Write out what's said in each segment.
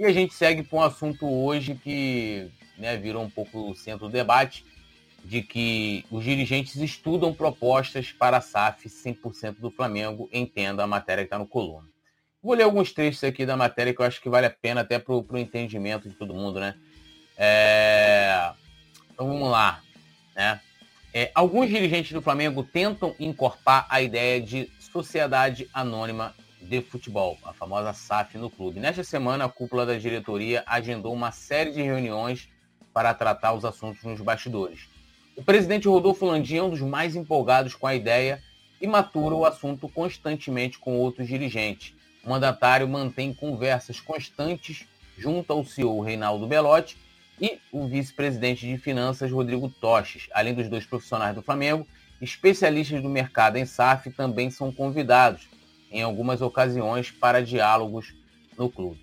E a gente segue com um assunto hoje que né, virou um pouco o centro do debate, de que os dirigentes estudam propostas para a SAF 100% do Flamengo, entenda a matéria que está no coluna. Vou ler alguns trechos aqui da matéria que eu acho que vale a pena até para o entendimento de todo mundo, né? É... Então vamos lá. Né? É, alguns dirigentes do Flamengo tentam incorporar a ideia de sociedade anônima de futebol, a famosa SAF no clube. Nesta semana, a cúpula da diretoria agendou uma série de reuniões para tratar os assuntos nos bastidores. O presidente Rodolfo Landim é um dos mais empolgados com a ideia e matura o assunto constantemente com outros dirigentes. O mandatário mantém conversas constantes junto ao CEO Reinaldo Belotti e o vice-presidente de finanças Rodrigo Toches. Além dos dois profissionais do Flamengo, especialistas do mercado em SAF também são convidados em algumas ocasiões para diálogos no clube.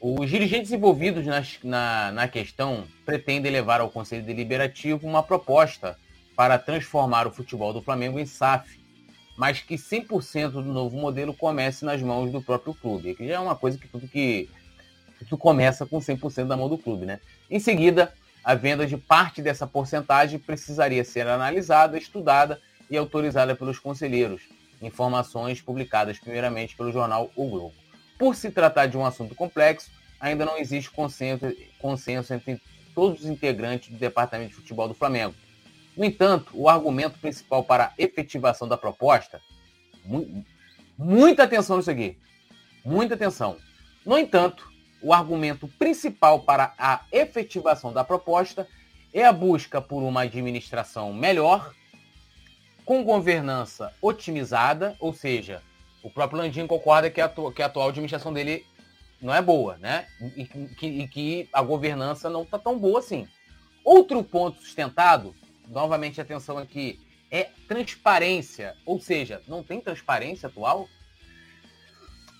Os dirigentes envolvidos na, na, na questão pretendem levar ao Conselho Deliberativo uma proposta para transformar o futebol do Flamengo em SAF, mas que 100% do novo modelo comece nas mãos do próprio clube, que já é uma coisa que tudo que tudo começa com 100% da mão do clube, né? Em seguida, a venda de parte dessa porcentagem precisaria ser analisada, estudada e autorizada pelos conselheiros, informações publicadas primeiramente pelo jornal O Globo. Por se tratar de um assunto complexo, ainda não existe consenso, consenso entre todos os integrantes do Departamento de Futebol do Flamengo. No entanto, o argumento principal para a efetivação da proposta, mu muita atenção nisso aqui, muita atenção. No entanto, o argumento principal para a efetivação da proposta é a busca por uma administração melhor, com governança otimizada, ou seja, o próprio Landim concorda que a, que a atual administração dele não é boa, né? E que, e que a governança não está tão boa assim. Outro ponto sustentado, novamente atenção aqui, é transparência. Ou seja, não tem transparência atual?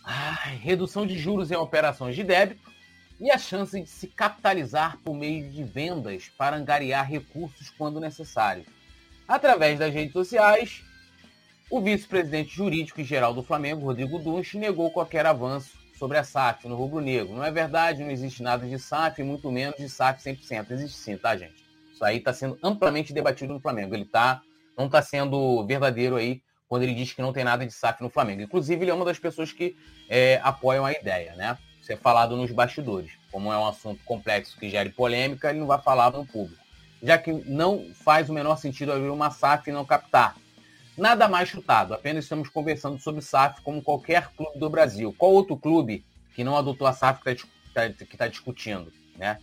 Ai, redução de juros em operações de débito e a chance de se capitalizar por meio de vendas para angariar recursos quando necessário. Através das redes sociais, o vice-presidente jurídico e geral do Flamengo, Rodrigo Dunch, negou qualquer avanço sobre a SAF no rubro-negro. Não é verdade, não existe nada de SAF, muito menos de SAF 100%. Existe sim, tá, gente? Isso aí está sendo amplamente debatido no Flamengo. Ele tá, não está sendo verdadeiro aí quando ele diz que não tem nada de SAF no Flamengo. Inclusive, ele é uma das pessoas que é, apoiam a ideia, né? Isso é falado nos bastidores. Como é um assunto complexo que gere polêmica, ele não vai falar no público. Já que não faz o menor sentido haver uma SAF e não captar. Nada mais chutado, apenas estamos conversando sobre SAF como qualquer clube do Brasil. Qual outro clube que não adotou a SAF que está tá, tá discutindo? Né?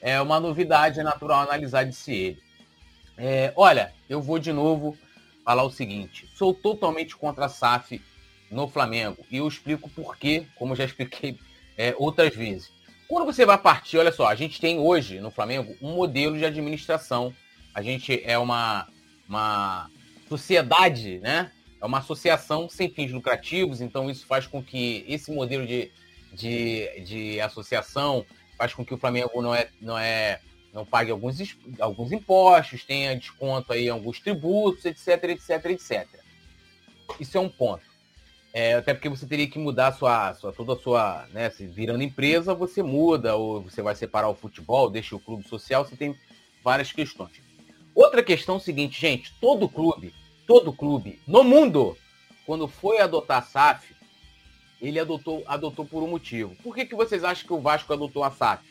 É uma novidade, é natural analisar, disse ele. É, olha, eu vou de novo falar o seguinte: sou totalmente contra a SAF no Flamengo e eu explico por quê, como já expliquei é, outras vezes. Quando você vai partir, olha só, a gente tem hoje no Flamengo um modelo de administração. A gente é uma, uma sociedade, né? É uma associação sem fins lucrativos, então isso faz com que esse modelo de, de, de associação faz com que o Flamengo não é, não é não pague alguns, alguns impostos, tenha desconto aí em alguns tributos, etc, etc, etc. Isso é um ponto. É, até porque você teria que mudar sua, sua, toda a sua, né, virando empresa, você muda, ou você vai separar o futebol, deixa o clube social, você tem várias questões. Outra questão é o seguinte, gente, todo clube todo clube no mundo, quando foi adotar a SAF, ele adotou, adotou por um motivo. Por que, que vocês acham que o Vasco adotou a SAF?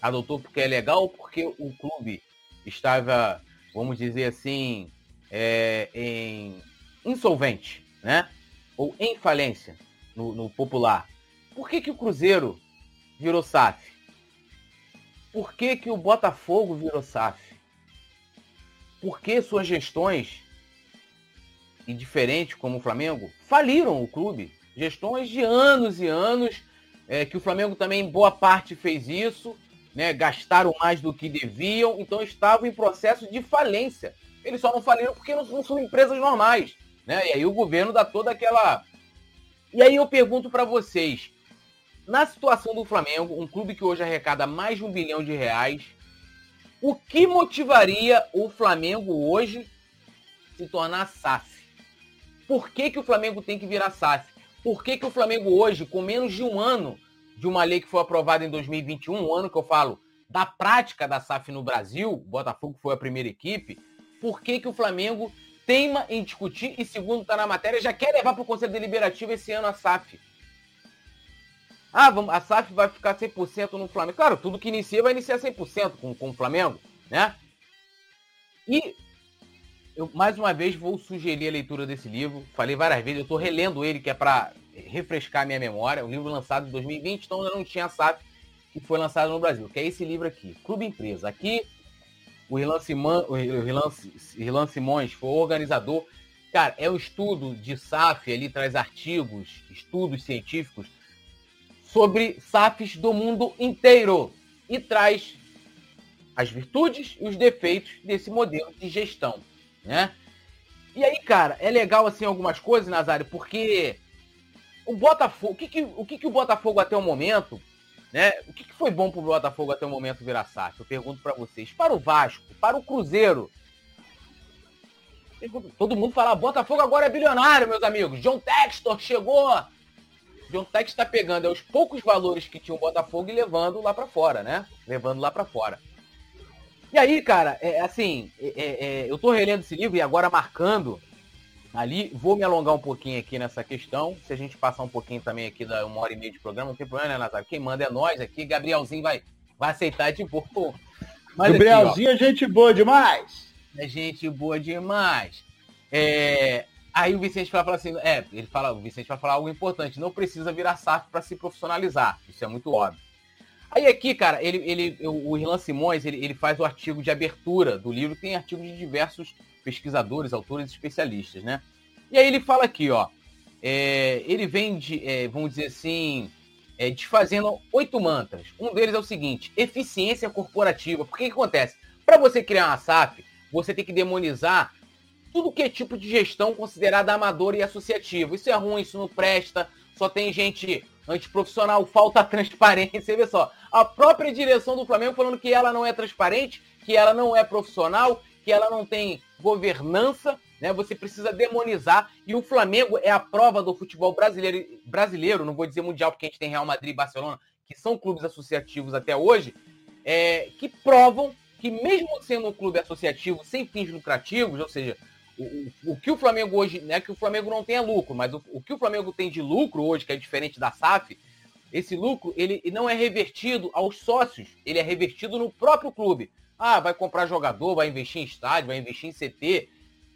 Adotou porque é legal ou porque o clube estava, vamos dizer assim, é, em insolvente, né? Ou em falência, no, no popular. Por que, que o Cruzeiro virou SAF? Por que, que o Botafogo virou SAF? Por que suas gestões e diferente como o Flamengo, faliram o clube. Gestões de anos e anos, é, que o Flamengo também, boa parte, fez isso, né, gastaram mais do que deviam, então estavam em processo de falência. Eles só não faliram porque não, não são empresas normais. Né? E aí o governo dá toda aquela. E aí eu pergunto para vocês, na situação do Flamengo, um clube que hoje arrecada mais de um bilhão de reais, o que motivaria o Flamengo hoje se tornar SAF? Por que, que o Flamengo tem que virar SAF? Por que, que o Flamengo hoje, com menos de um ano de uma lei que foi aprovada em 2021, um ano que eu falo da prática da SAF no Brasil, Botafogo foi a primeira equipe, por que, que o Flamengo teima em discutir e, segundo está na matéria, já quer levar para o Conselho Deliberativo esse ano a SAF? Ah, vamos, a SAF vai ficar 100% no Flamengo. Claro, tudo que inicia vai iniciar 100% com, com o Flamengo, né? E eu, mais uma vez, vou sugerir a leitura desse livro. Falei várias vezes, eu estou relendo ele, que é para refrescar a minha memória. Um livro lançado em 2020, então ainda não tinha SAF, que foi lançado no Brasil, que é esse livro aqui, Clube Empresa. Aqui, o Rilan, Simões foi organizador. Cara, é um estudo de SAF, ele traz artigos, estudos científicos sobre SAFs do mundo inteiro e traz as virtudes e os defeitos desse modelo de gestão, né? E aí, cara, é legal assim algumas coisas, Nazário, porque o Botafogo, o que, que o que, que o Botafogo até o momento, né? O que, que foi bom pro Botafogo até o momento virar SAF? Eu pergunto para vocês. Para o Vasco, para o Cruzeiro, Todo mundo fala, Botafogo agora é bilionário, meus amigos. John Textor chegou, John Tex está pegando é, os poucos valores que tinha o Botafogo e levando lá para fora, né? Levando lá para fora. E aí, cara, é, assim, é, é, é, eu tô relendo esse livro e agora marcando ali, vou me alongar um pouquinho aqui nessa questão. Se a gente passar um pouquinho também aqui da uma hora e meia de programa, não tem problema, né, Nazário? Quem manda é nós aqui. Gabrielzinho vai, vai aceitar de boa. Mas Gabrielzinho aqui, ó, é gente boa demais. É gente boa demais. É, Aí o Vicente vai falar assim, é, ele fala, o Vicente vai falar algo importante, não precisa virar SAF para se profissionalizar. Isso é muito óbvio. Aí aqui, cara, ele, ele, o Irlan Simões, ele, ele faz o artigo de abertura do livro, tem artigos de diversos pesquisadores, autores especialistas, né? E aí ele fala aqui, ó, é, ele vem de, é, vamos dizer assim, é, desfazendo oito mantras. Um deles é o seguinte, eficiência corporativa. Por que, acontece? Para você criar uma SAF, você tem que demonizar tudo que é tipo de gestão considerada amadora e associativa. Isso é ruim, isso não presta, só tem gente antiprofissional, falta transparência. Você vê só, a própria direção do Flamengo falando que ela não é transparente, que ela não é profissional, que ela não tem governança, né? Você precisa demonizar. E o Flamengo é a prova do futebol brasileiro, brasileiro, não vou dizer mundial, porque a gente tem Real Madrid e Barcelona, que são clubes associativos até hoje, é, que provam que mesmo sendo um clube associativo sem fins lucrativos, ou seja, o, o, que o Flamengo hoje, não é que o Flamengo não tenha lucro, mas o, o, que o Flamengo tem de lucro hoje, que é diferente da SAF, esse lucro ele não é revertido aos sócios, ele é revertido no próprio clube. Ah, vai comprar jogador, vai investir em estádio, vai investir em CT.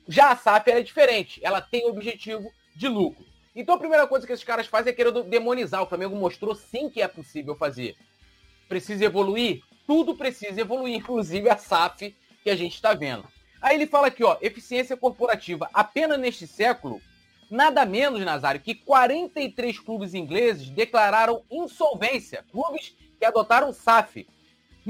Já a SAF é diferente, ela tem objetivo de lucro. Então a primeira coisa que esses caras fazem é querer demonizar. O Flamengo mostrou sim que é possível fazer. Precisa evoluir? Tudo precisa evoluir, inclusive a SAF que a gente está vendo. Aí ele fala aqui, ó, eficiência corporativa. Apenas neste século, nada menos, Nazário, que 43 clubes ingleses declararam insolvência. Clubes que adotaram SAF.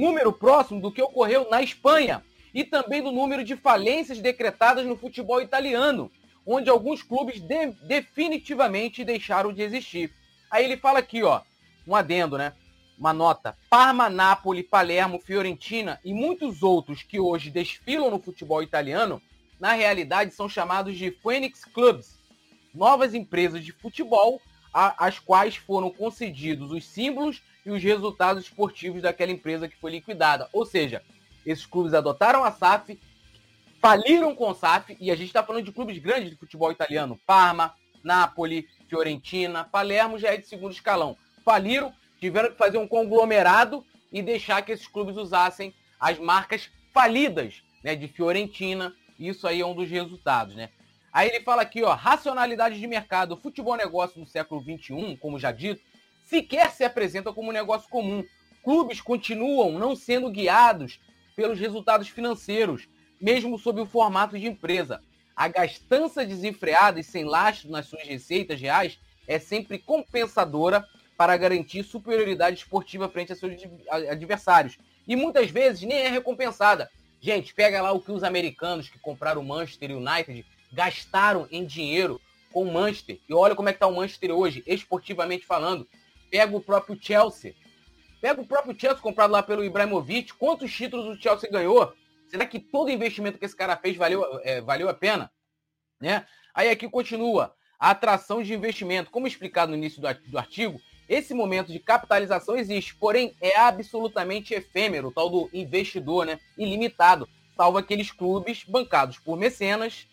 Número próximo do que ocorreu na Espanha. E também do número de falências decretadas no futebol italiano, onde alguns clubes de definitivamente deixaram de existir. Aí ele fala aqui, ó, um adendo, né? uma nota. Parma, Napoli, Palermo, Fiorentina e muitos outros que hoje desfilam no futebol italiano, na realidade são chamados de Phoenix Clubs, novas empresas de futebol às quais foram concedidos os símbolos e os resultados esportivos daquela empresa que foi liquidada. Ou seja, esses clubes adotaram a SAF, faliram com a SAF, e a gente está falando de clubes grandes de futebol italiano. Parma, Napoli, Fiorentina, Palermo já é de segundo escalão. Faliram tiveram que fazer um conglomerado e deixar que esses clubes usassem as marcas falidas né, de Fiorentina. Isso aí é um dos resultados, né? Aí ele fala aqui, ó, racionalidade de mercado. Futebol negócio no século XXI, como já dito, sequer se apresenta como um negócio comum. Clubes continuam não sendo guiados pelos resultados financeiros, mesmo sob o formato de empresa. A gastança desenfreada e sem lastro nas suas receitas reais é sempre compensadora para garantir superioridade esportiva frente a seus adversários. E muitas vezes nem é recompensada. Gente, pega lá o que os americanos que compraram o Manchester United gastaram em dinheiro com o Manchester. E olha como é que tá o Manchester hoje, esportivamente falando. Pega o próprio Chelsea. Pega o próprio Chelsea comprado lá pelo Ibrahimovic. Quantos títulos o Chelsea ganhou? Será que todo investimento que esse cara fez valeu, é, valeu a pena? Né? Aí aqui continua. A atração de investimento. Como explicado no início do artigo, esse momento de capitalização existe, porém é absolutamente efêmero, o tal do investidor, né? Ilimitado, salvo aqueles clubes bancados por mecenas.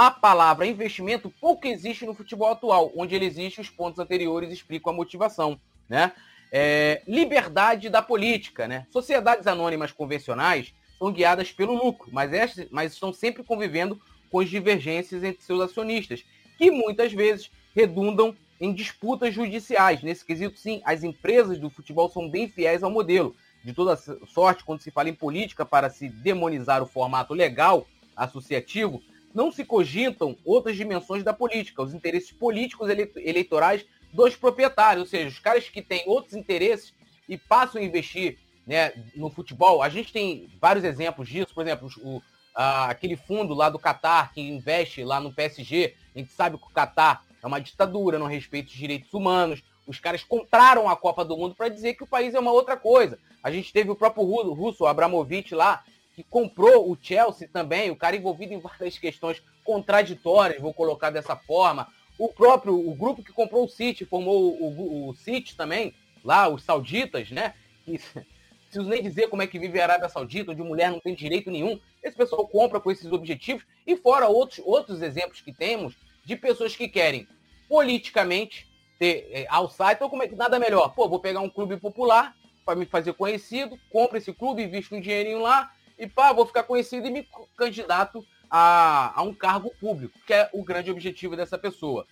A palavra investimento pouco existe no futebol atual, onde ele existe, os pontos anteriores explicam a motivação, né? É, liberdade da política, né? Sociedades anônimas convencionais são guiadas pelo lucro, mas, mas estão sempre convivendo com as divergências entre seus acionistas, que muitas vezes redundam em disputas judiciais. Nesse quesito, sim, as empresas do futebol são bem fiéis ao modelo. De toda sorte, quando se fala em política para se demonizar o formato legal associativo, não se cogitam outras dimensões da política, os interesses políticos eleitorais dos proprietários, ou seja, os caras que têm outros interesses e passam a investir né, no futebol. A gente tem vários exemplos disso, por exemplo, o, a, aquele fundo lá do Catar que investe lá no PSG, a gente sabe que o Catar é uma ditadura, não respeita os direitos humanos. Os caras compraram a Copa do Mundo para dizer que o país é uma outra coisa. A gente teve o próprio russo, o Abramovich lá, que comprou o Chelsea também, o cara envolvido em várias questões contraditórias, vou colocar dessa forma. O próprio, o grupo que comprou o City, formou o, o, o City também, lá, os sauditas, né? Que, preciso nem dizer como é que vive a Arábia Saudita, onde mulher não tem direito nenhum. Esse pessoal compra com esses objetivos. E fora outros, outros exemplos que temos, de pessoas que querem politicamente ter é, alçar. Então, como é que nada melhor? Pô, vou pegar um clube popular para me fazer conhecido, compro esse clube, invisto um dinheirinho lá e pá, vou ficar conhecido e me candidato a, a um cargo público, que é o grande objetivo dessa pessoa.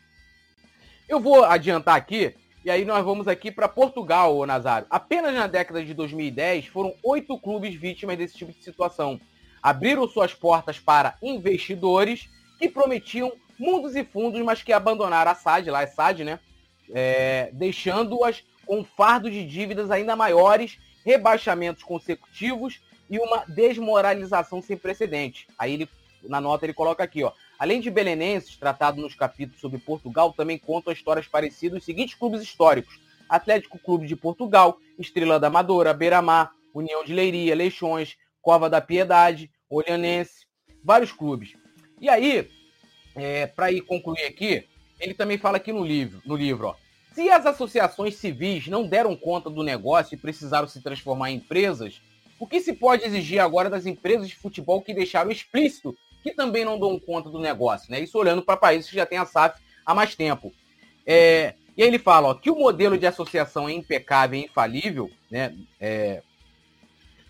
Eu vou adiantar aqui, e aí nós vamos aqui para Portugal, Nazário. Apenas na década de 2010 foram oito clubes vítimas desse tipo de situação. Abriram suas portas para investidores que prometiam mundos e fundos, mas que abandonaram a SAD, lá é SAD, né? É, Deixando-as com fardo de dívidas ainda maiores, rebaixamentos consecutivos e uma desmoralização sem precedente. Aí ele, na nota ele coloca aqui, ó. Além de belenenses, tratado nos capítulos sobre Portugal, também contam histórias parecidas os seguintes clubes históricos. Atlético Clube de Portugal, Estrela da Amadora, Beira-Mar, União de Leiria, Leixões, Cova da Piedade, Olhanense, vários clubes. E aí, é, para ir concluir aqui, ele também fala aqui no livro, no livro, ó, se as associações civis não deram conta do negócio e precisaram se transformar em empresas, o que se pode exigir agora das empresas de futebol que deixaram explícito que também não dão conta do negócio, né? Isso olhando para países que já têm a SAF há mais tempo. É, e aí ele fala ó, que o modelo de associação é impecável e infalível, né? É,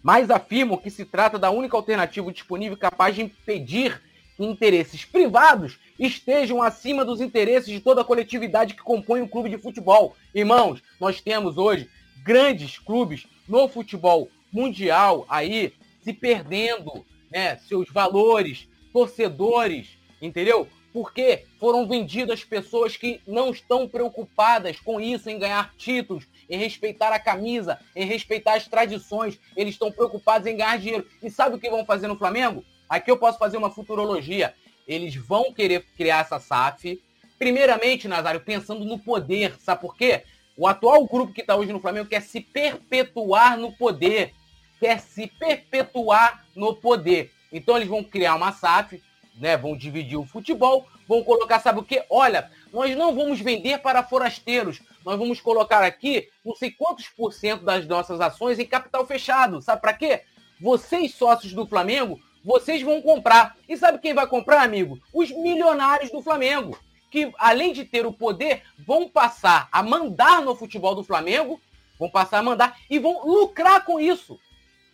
mas afirmam que se trata da única alternativa disponível capaz de impedir interesses privados estejam acima dos interesses de toda a coletividade que compõe o clube de futebol. Irmãos, nós temos hoje grandes clubes no futebol mundial aí se perdendo né, seus valores, torcedores, entendeu? Porque foram vendidas pessoas que não estão preocupadas com isso, em ganhar títulos, em respeitar a camisa, em respeitar as tradições. Eles estão preocupados em ganhar dinheiro. E sabe o que vão fazer no Flamengo? Aqui eu posso fazer uma futurologia. Eles vão querer criar essa SAF. Primeiramente, Nazário, pensando no poder. Sabe por quê? O atual grupo que está hoje no Flamengo quer se perpetuar no poder. Quer se perpetuar no poder. Então eles vão criar uma SAF, né? Vão dividir o futebol, vão colocar, sabe o quê? Olha, nós não vamos vender para forasteiros. Nós vamos colocar aqui não sei quantos por cento das nossas ações em capital fechado. Sabe para quê? Vocês, sócios do Flamengo, vocês vão comprar. E sabe quem vai comprar, amigo? Os milionários do Flamengo. Que, além de ter o poder, vão passar a mandar no futebol do Flamengo, vão passar a mandar e vão lucrar com isso.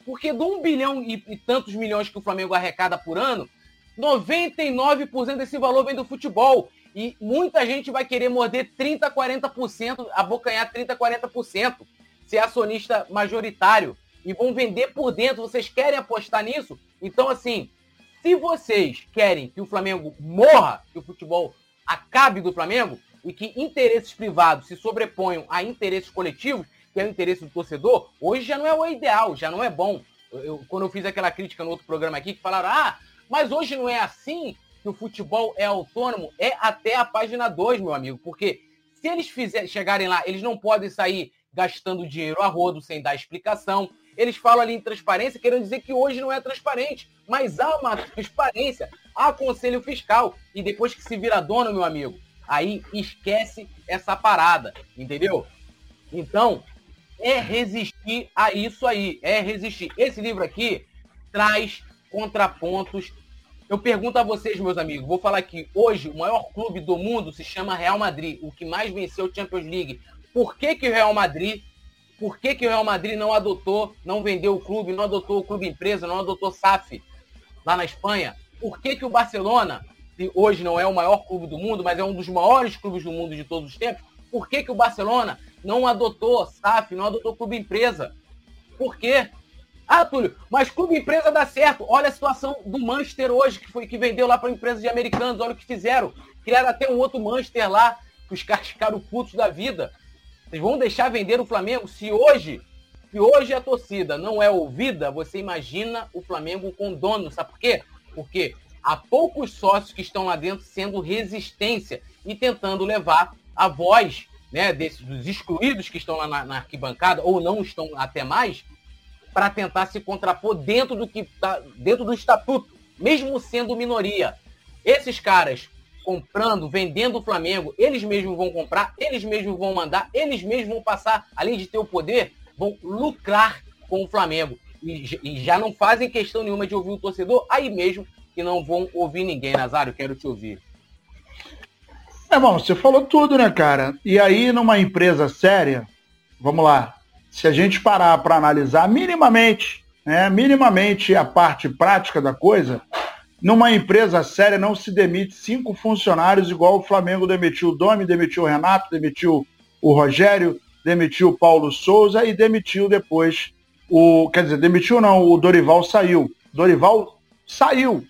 Porque de um bilhão e, e tantos milhões que o Flamengo arrecada por ano, 99% desse valor vem do futebol. E muita gente vai querer morder 30%, 40%, abocanhar 30%, 40%, ser acionista majoritário e vão vender por dentro. Vocês querem apostar nisso? Então, assim, se vocês querem que o Flamengo morra, que o futebol acabe do Flamengo e que interesses privados se sobreponham a interesses coletivos, que é o interesse do torcedor, hoje já não é o ideal, já não é bom. Eu, quando eu fiz aquela crítica no outro programa aqui, que falaram, ah, mas hoje não é assim que o futebol é autônomo, é até a página 2, meu amigo, porque se eles fizer, chegarem lá, eles não podem sair gastando dinheiro a rodo sem dar explicação, eles falam ali em transparência, querendo dizer que hoje não é transparente, mas há uma transparência, há conselho fiscal. E depois que se vira dono, meu amigo, aí esquece essa parada, entendeu? Então, é resistir a isso aí, é resistir. Esse livro aqui traz contrapontos. Eu pergunto a vocês, meus amigos, vou falar aqui, hoje o maior clube do mundo se chama Real Madrid, o que mais venceu a Champions League. Por que, que o Real Madrid, por que, que o Real Madrid não adotou, não vendeu o clube, não adotou o clube empresa, não adotou SAF lá na Espanha? Por que, que o Barcelona, que hoje não é o maior clube do mundo, mas é um dos maiores clubes do mundo de todos os tempos, por que, que o Barcelona não adotou SAF, não adotou clube empresa? Por quê? Ah, Túlio, mas clube empresa dá certo. Olha a situação do Manchester hoje, que foi que vendeu lá para empresa de americanos. Olha o que fizeram. Criaram até um outro Manchester lá, que os caras ficaram putos da vida. Vocês vão deixar vender o Flamengo? Se hoje, se hoje a torcida não é ouvida, você imagina o Flamengo com dono. Sabe por quê? Porque há poucos sócios que estão lá dentro sendo resistência e tentando levar a voz né, desses, dos excluídos que estão lá na, na arquibancada, ou não estão até mais, para tentar se contrapor dentro do que tá, dentro do estatuto, mesmo sendo minoria. Esses caras comprando, vendendo o Flamengo, eles mesmos vão comprar, eles mesmos vão mandar, eles mesmos vão passar, além de ter o poder, vão lucrar com o Flamengo. E, e já não fazem questão nenhuma de ouvir o torcedor, aí mesmo que não vão ouvir ninguém. Nazário, quero te ouvir. É bom, você falou tudo, né, cara? E aí, numa empresa séria, vamos lá, se a gente parar para analisar minimamente, né, minimamente a parte prática da coisa, numa empresa séria não se demite cinco funcionários igual o Flamengo demitiu o Domi, demitiu o Renato, demitiu o Rogério, demitiu o Paulo Souza e demitiu depois o. Quer dizer, demitiu não, o Dorival saiu. Dorival saiu,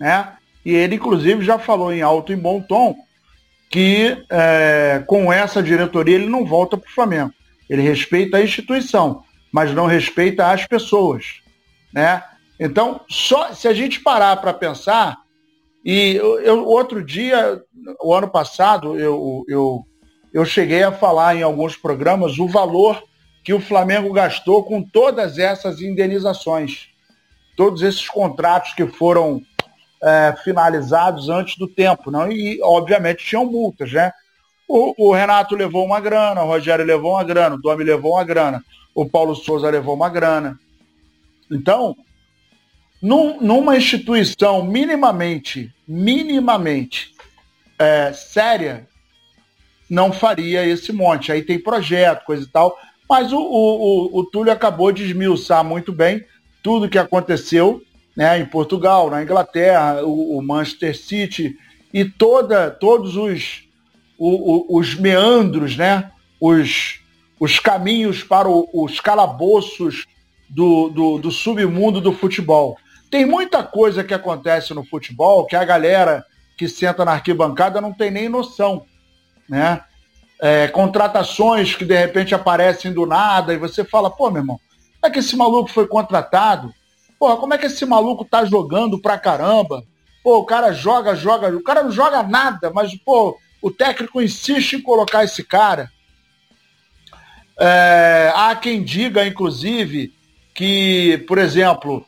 né? E ele, inclusive, já falou em alto e bom tom que é, com essa diretoria ele não volta para o Flamengo. Ele respeita a instituição, mas não respeita as pessoas, né? Então, só se a gente parar para pensar, e eu, eu, outro dia, o ano passado, eu, eu, eu cheguei a falar em alguns programas o valor que o Flamengo gastou com todas essas indenizações, todos esses contratos que foram é, finalizados antes do tempo, não? E obviamente tinham multas, né? O, o, Renato levou uma grana, o Rogério levou uma grana, o Domi levou uma grana, o Paulo Souza levou uma grana. Então, num, numa instituição minimamente, minimamente é, séria, não faria esse monte. Aí tem projeto, coisa e tal. Mas o, o, o Túlio acabou de esmiuçar muito bem tudo que aconteceu né, em Portugal, na Inglaterra, o, o Manchester City e toda, todos os o, o, os meandros, né? os, os caminhos para o, os calabouços do, do, do submundo do futebol. Tem muita coisa que acontece no futebol que a galera que senta na arquibancada não tem nem noção. Né? É, contratações que de repente aparecem do nada e você fala, pô, meu irmão, é que esse maluco foi contratado? Pô, como é que esse maluco tá jogando pra caramba? Pô, o cara joga, joga, o cara não joga nada, mas, pô, o técnico insiste em colocar esse cara. É, há quem diga, inclusive, que, por exemplo,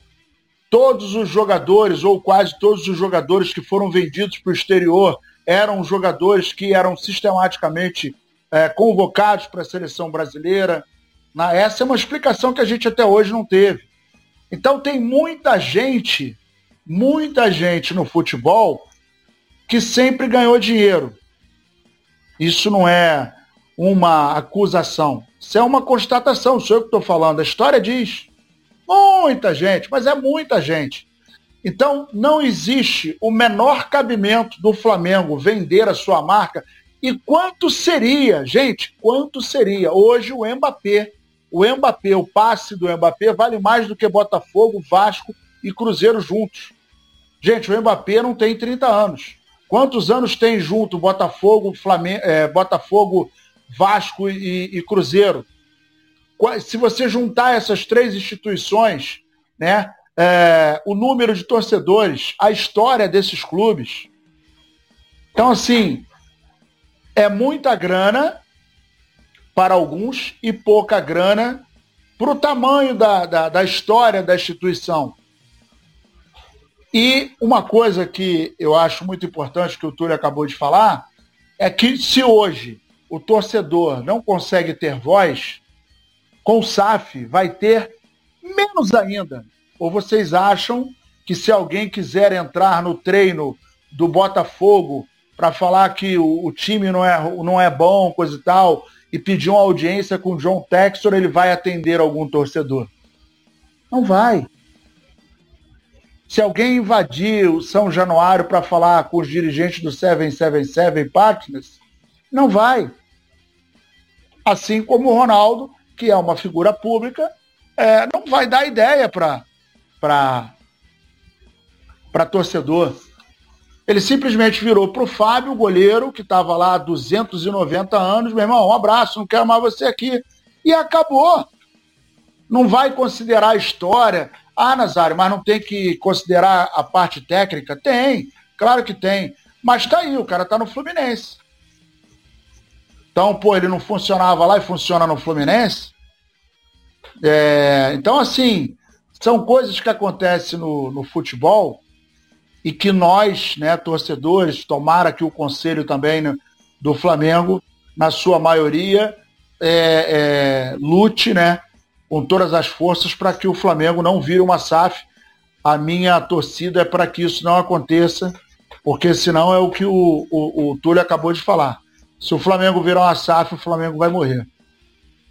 todos os jogadores, ou quase todos os jogadores que foram vendidos para o exterior, eram jogadores que eram sistematicamente é, convocados para a seleção brasileira. Essa é uma explicação que a gente até hoje não teve. Então tem muita gente, muita gente no futebol que sempre ganhou dinheiro. Isso não é uma acusação. Isso é uma constatação, sou eu que estou falando. A história diz. Muita gente, mas é muita gente. Então, não existe o menor cabimento do Flamengo vender a sua marca. E quanto seria, gente, quanto seria? Hoje o Mbappé, o Mbappé, o passe do Mbappé vale mais do que Botafogo, Vasco e Cruzeiro juntos. Gente, o Mbappé não tem 30 anos. Quantos anos tem junto Botafogo, Flamengo, é, Botafogo, Vasco e, e, Cruzeiro? Se você juntar essas três instituições, né, é, o número de torcedores, a história desses clubes. Então, assim, é muita grana para alguns e pouca grana para o tamanho da, da, da história da instituição. E uma coisa que eu acho muito importante, que o Túlio acabou de falar, é que se hoje o torcedor não consegue ter voz, com o SAF vai ter menos ainda. Ou vocês acham que se alguém quiser entrar no treino do Botafogo para falar que o, o, time não é, não é bom, coisa e tal, e pedir uma audiência com o John Textor, ele vai atender algum torcedor? Não vai. Se alguém invadir o São Januário para falar com os dirigentes do 777 Partners, não vai. Assim como o Ronaldo, que é uma figura pública, é, não vai dar ideia para torcedor. Ele simplesmente virou para o Fábio, goleiro, que estava lá há 290 anos, meu irmão, um abraço, não quero mais você aqui. E acabou. Não vai considerar a história. Ah, Nazário, mas não tem que considerar a parte técnica? Tem, claro que tem. Mas tá aí, o cara tá no Fluminense. Então, pô, ele não funcionava lá e funciona no Fluminense. É, então, assim, são coisas que acontecem no, no futebol e que nós, né, torcedores, tomara que o conselho também né, do Flamengo, na sua maioria, é, é, lute né, com todas as forças para que o Flamengo não vire uma SAF. A minha torcida é para que isso não aconteça, porque senão é o que o, o, o Túlio acabou de falar. Se o Flamengo virar uma SAF, o Flamengo vai morrer.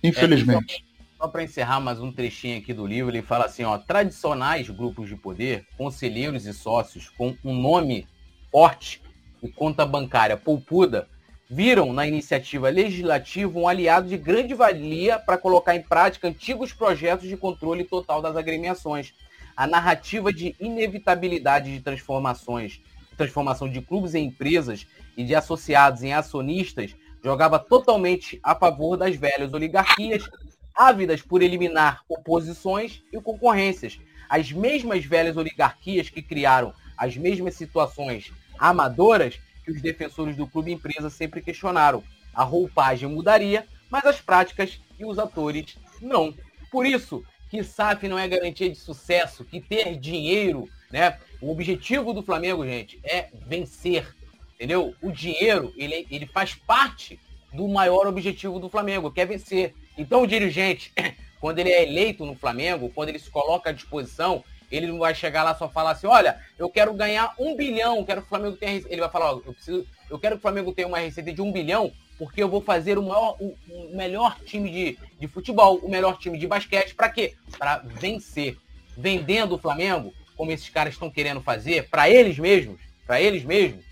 Infelizmente. É, só para encerrar mais um trechinho aqui do livro, ele fala assim, ó, tradicionais grupos de poder, conselheiros e sócios com um nome forte e conta bancária poupuda, viram na iniciativa legislativa um aliado de grande valia para colocar em prática antigos projetos de controle total das agremiações. A narrativa de inevitabilidade de transformações, transformação de clubes em empresas e de associados em acionistas jogava totalmente a favor das velhas oligarquias ávidas por eliminar oposições e concorrências. As mesmas velhas oligarquias que criaram as mesmas situações amadoras que os defensores do clube empresa sempre questionaram. A roupagem mudaria, mas as práticas e os atores não. Por isso que SAF não é garantia de sucesso, que ter dinheiro, né? O objetivo do Flamengo, gente, é vencer, entendeu? O dinheiro, ele, ele faz parte do maior objetivo do Flamengo, que é vencer. Então o dirigente, quando ele é eleito no Flamengo, quando ele se coloca à disposição, ele não vai chegar lá só falar assim, olha, eu quero ganhar um bilhão, quero que o Flamengo tenha. Ele vai falar, ó, eu preciso, eu quero que o Flamengo tenha uma receita de um bilhão, porque eu vou fazer o, maior, o, o melhor time de, de futebol, o melhor time de basquete, para quê? Para vencer. Vendendo o Flamengo, como esses caras estão querendo fazer, para eles mesmos, para eles mesmos,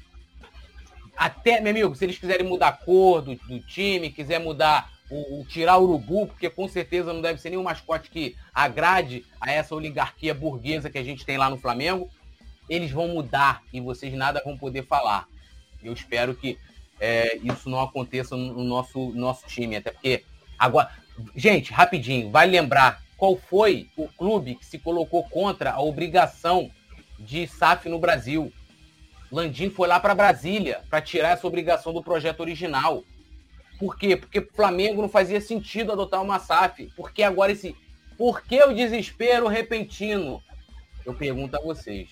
até, meu amigo, se eles quiserem mudar a cor do, do time, quiser mudar o, o, tirar o urubu, porque com certeza não deve ser nenhum mascote que agrade a essa oligarquia burguesa que a gente tem lá no Flamengo, eles vão mudar e vocês nada vão poder falar. Eu espero que é, isso não aconteça no nosso, nosso time, até porque agora, gente, rapidinho, vai lembrar qual foi o clube que se colocou contra a obrigação de SAF no Brasil. Landim foi lá para Brasília para tirar essa obrigação do projeto original. Por quê? Porque o Flamengo não fazia sentido adotar uma SAF. Por que agora esse. Por que o desespero repentino? Eu pergunto a vocês.